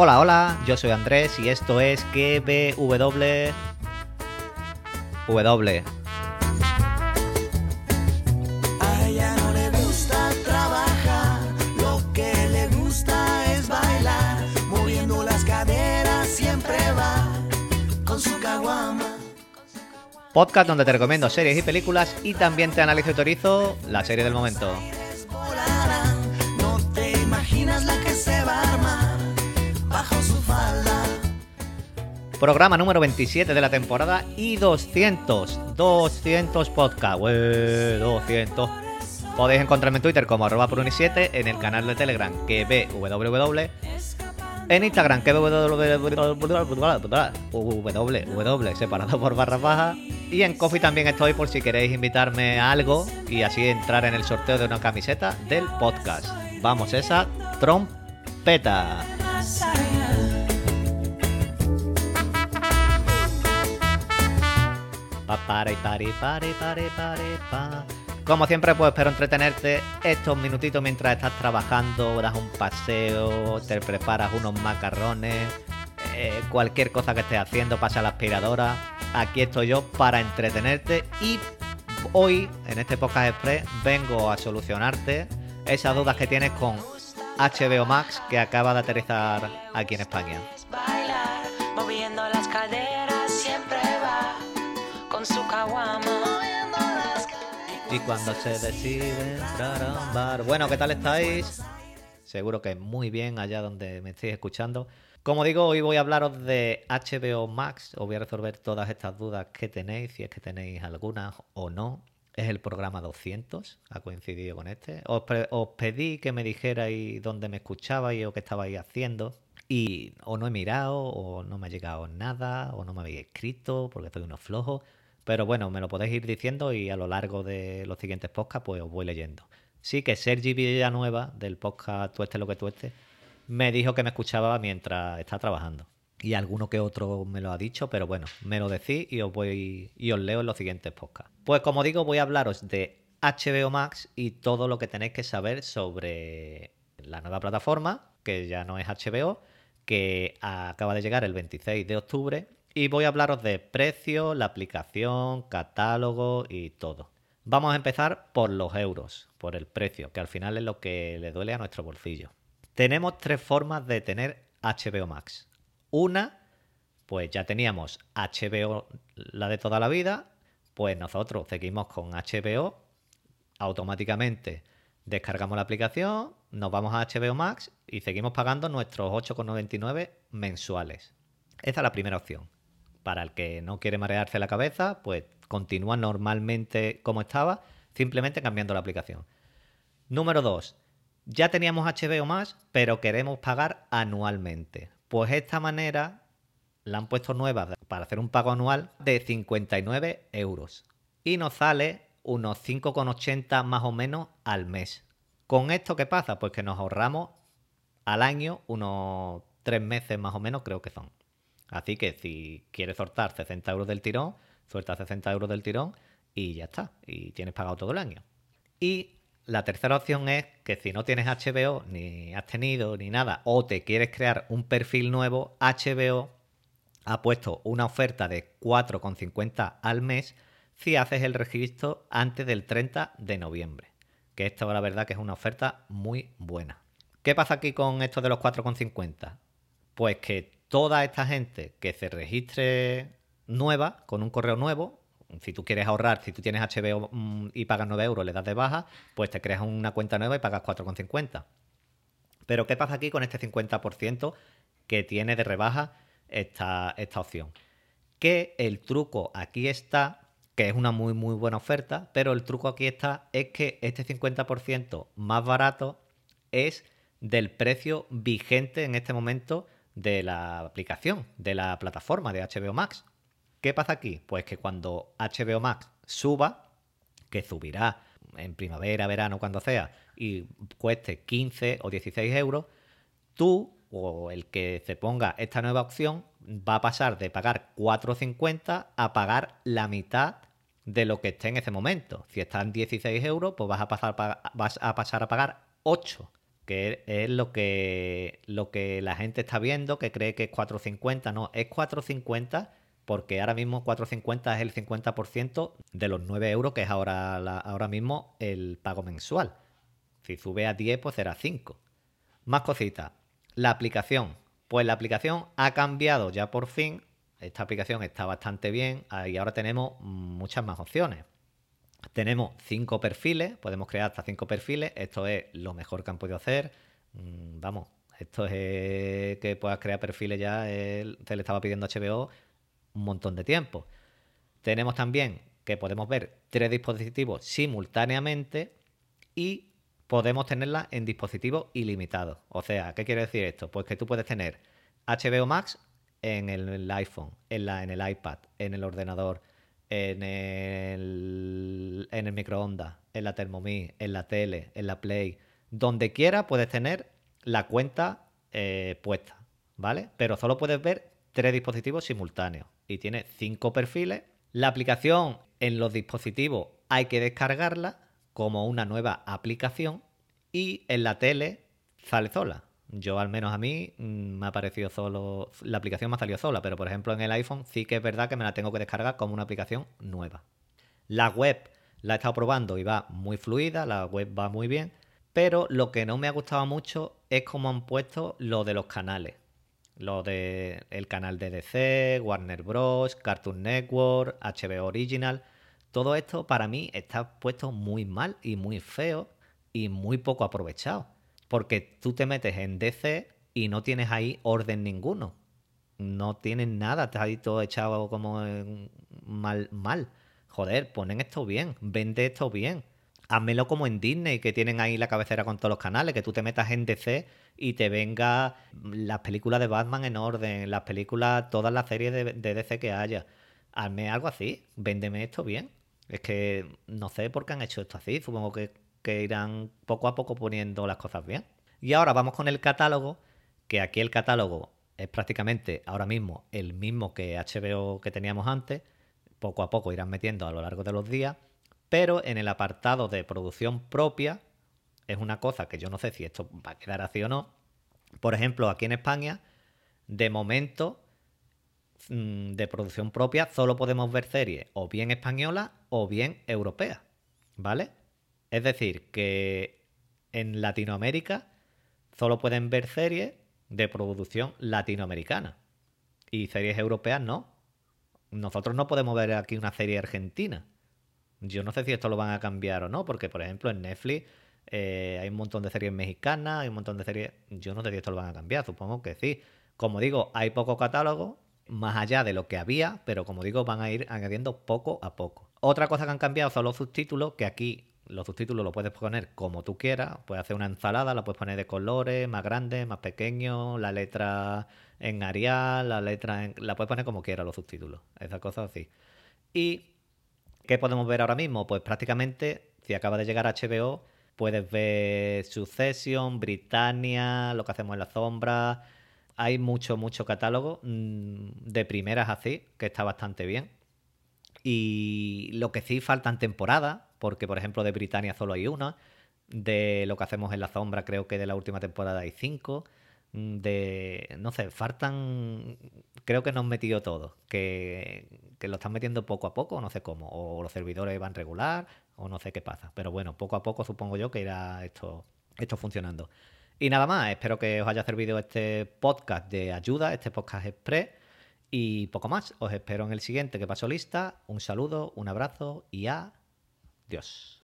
Hola, hola, yo soy Andrés y esto es KBW. W. Podcast donde te recomiendo series y películas y también te analizo y teorizo la serie del momento. Programa número 27 de la temporada y 200. 200 podcast. Ué, 200. Podéis encontrarme en Twitter como arroba pruni7, en el canal de Telegram que www, en Instagram que www, separado por barras bajas, y en Coffee también estoy por si queréis invitarme a algo y así entrar en el sorteo de una camiseta del podcast. Vamos, esa trompeta. Pare, pare, pare, pare, pare, pa. Como siempre, pues espero entretenerte estos minutitos mientras estás trabajando, das un paseo, te preparas unos macarrones, eh, cualquier cosa que estés haciendo, pasa la aspiradora. Aquí estoy yo para entretenerte y hoy, en este podcast express, vengo a solucionarte esas dudas que tienes con HBO Max que acaba de aterrizar aquí en España. Y cuando se decide entrar a un bar. Bueno, ¿qué tal estáis? Seguro que muy bien allá donde me estéis escuchando. Como digo, hoy voy a hablaros de HBO Max. Os voy a resolver todas estas dudas que tenéis, si es que tenéis algunas o no. Es el programa 200, ha coincidido con este. Os, os pedí que me dijerais dónde me escuchabais o qué estabais haciendo. Y o no he mirado, o no me ha llegado nada, o no me habéis escrito, porque soy unos flojos. Pero bueno, me lo podéis ir diciendo y a lo largo de los siguientes podcasts pues os voy leyendo. Sí que Sergi Villanueva, del podcast Tueste lo que tueste, me dijo que me escuchaba mientras estaba trabajando. Y alguno que otro me lo ha dicho, pero bueno, me lo decís y os voy y os leo en los siguientes podcasts. Pues como digo, voy a hablaros de HBO Max y todo lo que tenéis que saber sobre la nueva plataforma, que ya no es HBO, que acaba de llegar el 26 de octubre. Y voy a hablaros de precio, la aplicación, catálogo y todo. Vamos a empezar por los euros, por el precio, que al final es lo que le duele a nuestro bolsillo. Tenemos tres formas de tener HBO Max. Una, pues ya teníamos HBO, la de toda la vida, pues nosotros seguimos con HBO, automáticamente descargamos la aplicación, nos vamos a HBO Max y seguimos pagando nuestros 8,99 mensuales. Esa es la primera opción. Para el que no quiere marearse la cabeza, pues continúa normalmente como estaba, simplemente cambiando la aplicación. Número 2. Ya teníamos HBO más, pero queremos pagar anualmente. Pues esta manera la han puesto nueva para hacer un pago anual de 59 euros. Y nos sale unos 5,80 más o menos al mes. ¿Con esto qué pasa? Pues que nos ahorramos al año unos 3 meses más o menos, creo que son. Así que si quieres soltar 60 euros del tirón, suelta 60 euros del tirón y ya está. Y tienes pagado todo el año. Y la tercera opción es que si no tienes HBO, ni has tenido, ni nada, o te quieres crear un perfil nuevo, HBO ha puesto una oferta de 4,50 al mes si haces el registro antes del 30 de noviembre. Que esto la verdad que es una oferta muy buena. ¿Qué pasa aquí con esto de los 4,50? Pues que toda esta gente que se registre nueva, con un correo nuevo, si tú quieres ahorrar, si tú tienes HBO mm, y pagas 9 euros, le das de baja, pues te creas una cuenta nueva y pagas 4,50. Pero ¿qué pasa aquí con este 50% que tiene de rebaja esta, esta opción? Que el truco aquí está, que es una muy muy buena oferta, pero el truco aquí está es que este 50% más barato es del precio vigente en este momento de la aplicación, de la plataforma de HBO Max. ¿Qué pasa aquí? Pues que cuando HBO Max suba, que subirá en primavera, verano, cuando sea, y cueste 15 o 16 euros, tú o el que se ponga esta nueva opción va a pasar de pagar 4,50 a pagar la mitad de lo que esté en ese momento. Si están 16 euros, pues vas a pasar, vas a, pasar a pagar 8. Que es lo que, lo que la gente está viendo, que cree que es 4.50. No, es 4.50 porque ahora mismo 4.50 es el 50% de los 9 euros que es ahora, ahora mismo el pago mensual. Si sube a 10, pues será 5. Más cositas. La aplicación. Pues la aplicación ha cambiado ya por fin. Esta aplicación está bastante bien ah, y ahora tenemos muchas más opciones. Tenemos cinco perfiles, podemos crear hasta cinco perfiles. Esto es lo mejor que han podido hacer. Mm, Vamos, esto es que puedas crear perfiles ya. Se le estaba pidiendo HBO un montón de tiempo. Tenemos también que podemos ver tres dispositivos simultáneamente y podemos tenerla en dispositivos ilimitados. O sea, ¿qué quiere decir esto? Pues que tú puedes tener HBO Max en el iPhone, en, la, en el iPad, en el ordenador, en el, en el microondas, en la Thermomix, en la tele, en la Play. Donde quiera puedes tener la cuenta eh, puesta, ¿vale? Pero solo puedes ver tres dispositivos simultáneos y tiene cinco perfiles. La aplicación en los dispositivos hay que descargarla como una nueva aplicación y en la tele sale sola. Yo al menos a mí mm, me ha parecido solo, la aplicación me ha salido sola, pero por ejemplo en el iPhone sí que es verdad que me la tengo que descargar como una aplicación nueva. La web la he estado probando y va muy fluida, la web va muy bien, pero lo que no me ha gustado mucho es cómo han puesto lo de los canales. Lo de el canal de DC, Warner Bros, Cartoon Network, HBO Original. Todo esto para mí está puesto muy mal y muy feo y muy poco aprovechado. Porque tú te metes en DC y no tienes ahí orden ninguno. No tienes nada, está ahí todo echado como en mal, mal. Joder, ponen esto bien, vende esto bien. Házmelo como en Disney, que tienen ahí la cabecera con todos los canales, que tú te metas en DC y te venga las películas de Batman en orden, las películas, todas las series de, de DC que haya. Hazme algo así, véndeme esto bien. Es que no sé por qué han hecho esto así, supongo que, que irán poco a poco poniendo las cosas bien. Y ahora vamos con el catálogo, que aquí el catálogo es prácticamente ahora mismo el mismo que HBO que teníamos antes, poco a poco irán metiendo a lo largo de los días, pero en el apartado de producción propia es una cosa que yo no sé si esto va a quedar así o no. Por ejemplo, aquí en España, de momento, mm, de producción propia, solo podemos ver series o bien españolas o bien europeas, ¿vale? Es decir, que en Latinoamérica solo pueden ver series de producción latinoamericana y series europeas no. Nosotros no podemos ver aquí una serie argentina. Yo no sé si esto lo van a cambiar o no, porque por ejemplo en Netflix eh, hay un montón de series mexicanas, hay un montón de series... Yo no sé si esto lo van a cambiar, supongo que sí. Como digo, hay poco catálogo, más allá de lo que había, pero como digo, van a ir añadiendo poco a poco. Otra cosa que han cambiado son los subtítulos, que aquí los subtítulos los puedes poner como tú quieras, puedes hacer una ensalada, la puedes poner de colores, más grande, más pequeño, la letra en Arial, la letra en... la puedes poner como quieras los subtítulos, esas cosas así. Y ¿qué podemos ver ahora mismo? Pues prácticamente, si acaba de llegar HBO, puedes ver Succession, Britannia, lo que hacemos en la sombra. Hay mucho, mucho catálogo mm, de primeras así, que está bastante bien. Y lo que sí faltan temporadas, porque por ejemplo de Britannia solo hay una. De lo que hacemos en la sombra, creo que de la última temporada hay cinco. Mm, De. No sé, faltan. Creo que nos han metido todo. Que, que lo están metiendo poco a poco, no sé cómo. O los servidores van regular, o no sé qué pasa. Pero bueno, poco a poco supongo yo que irá esto, esto funcionando. Y nada más, espero que os haya servido este podcast de ayuda, este podcast express. Y poco más. Os espero en el siguiente que paso lista. Un saludo, un abrazo y adiós.